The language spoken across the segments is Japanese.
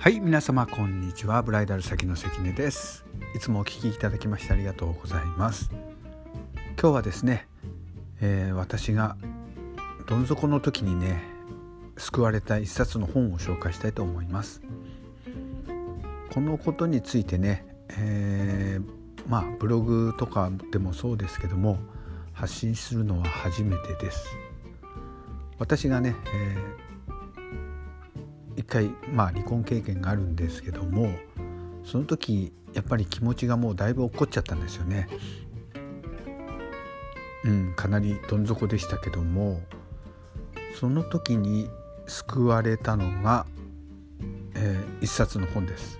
はい皆様こんにちは。ブライダル先の関根です。いつもお聞きいただきましてありがとうございます。今日はですね、えー、私がどん底の時にね救われた一冊の本を紹介したいと思います。このことについてね、えー、まあブログとかでもそうですけども発信するのは初めてです。私がね、えー回まあ離婚経験があるんですけどもその時やっぱり気持ちがもうだいぶ落っこっちゃったんですよね。うん、かなりどん底でしたけどもその時に救われたのが、えー、一冊の本です。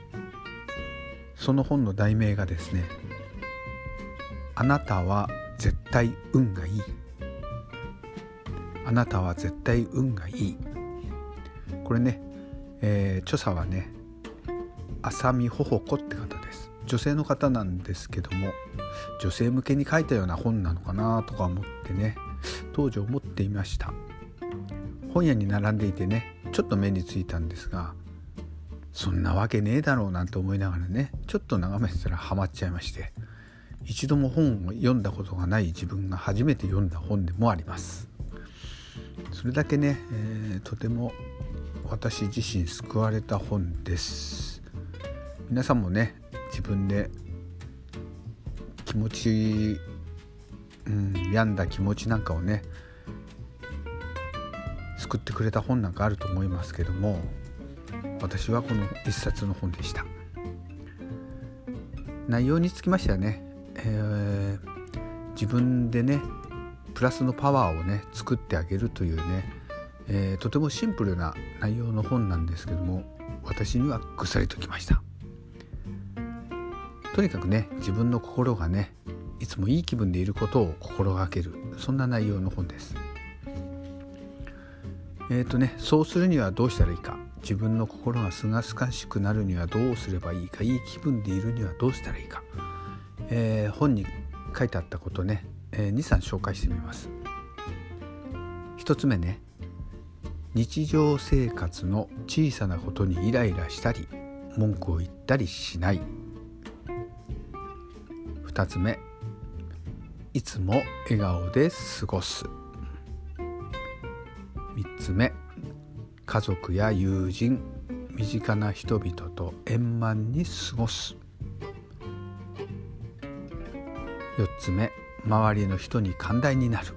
その本の題名がですね「あなたは絶対運がいい」「あなたは絶対運がいい」これねえー、著者はね浅見ほほこって方です。女性の方なんですけども女性向けに書いたような本なのかなとか思ってね当時思っていました。本屋に並んでいてねちょっと目についたんですがそんなわけねえだろうなんて思いながらねちょっと眺めてたらハマっちゃいまして一度も本を読んだことがない自分が初めて読んだ本でもあります。それだけね、えー、とても私自身救われた本です。皆さんもね自分で気持ち、うん、病んだ気持ちなんかをね救ってくれた本なんかあると思いますけども私はこの一冊の本でした。内容につきましてはね、えー、自分でねプラスのパワーをね作ってあげるというねえー、とてもシンプルな内容の本なんですけども私にはぐさりときました。とにかくね自分の心がねいつもいい気分でいることを心がけるそんな内容の本です。えっ、ー、とねそうするにはどうしたらいいか。自分の心がすがすかしくなるにはどうすればいいか。いい気分でいるにはどうしたらいいか、えー、本に書いてあったことね、えー、23紹介してみます。1つ目ね日常生活の小さなことにイライラしたり文句を言ったりしない。2つ目。いつも笑顔で過ごす。3つ目。家族や友人身近な人々と円満に過ごす。4つ目。周りの人に寛大になる。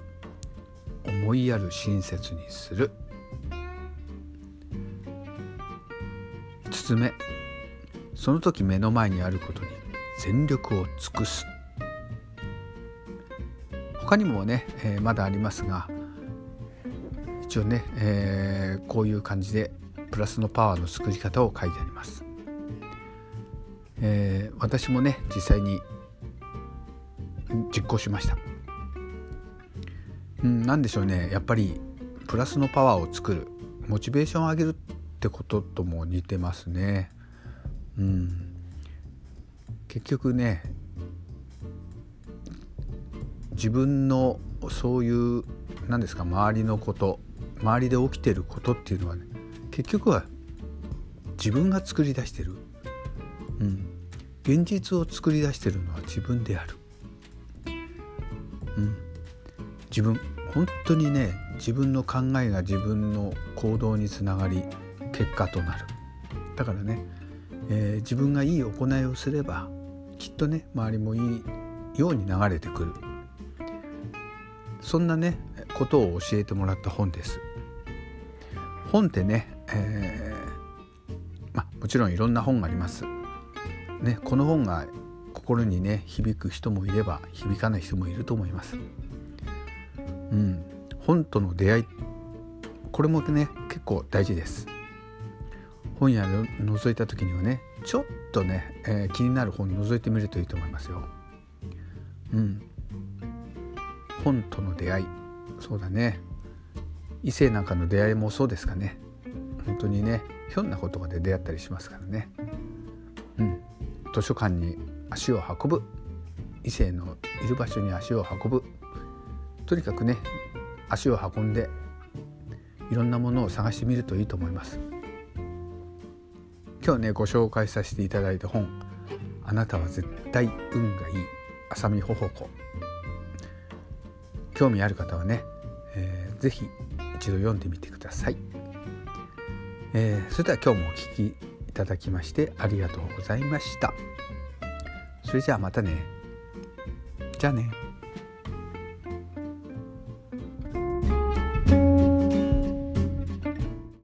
思いやる親切にする。つ目その時目の前にあることに全力を尽くす。他にもね、えー、まだありますが一応ね、えー、こういう感じでプラスのパワーの作り方を書いてあります、えー、私もね実際に実行しました。うん、何でしょうね。やっぱりプラスのパワーを作る。モチベーションを上げるってこととも似てますね。うん、結局ね自分のそういう何ですか周りのこと周りで起きてることっていうのはね結局は自分が作り出してる、うん、現実を作り出してるのは自分である、うん、自分本当にね自分の考えが自分の行動につながり結果となる。だからね、えー、自分がいい行いをすればきっとね周りもいいように流れてくる。そんなねことを教えてもらった本です。本ってね、えー、まもちろんいろんな本があります。ねこの本が心にね響く人もいれば響かない人もいると思います。うん本との出会いこれもね結構大事です。本屋を覗いた時にはねちょっとね、えー、気になる本覗いてみるといいと思いますよ。うん。本との出会いそうだね異性なんかの出会いもそうですかね本当にねひょんなことがで出会ったりしますからね。うん。図書館に足を運ぶ異性のいる場所に足を運ぶとにかくね足を運んでいろんなものを探してみるといいと思います。今日ねご紹介させていただいた本「あなたは絶対運がいい」浅見ほほ子興味ある方はね、えー、ぜひ一度読んでみてください、えー、それでは今日もお聴きいただきましてありがとうございました。それじゃあまたね。じゃあね。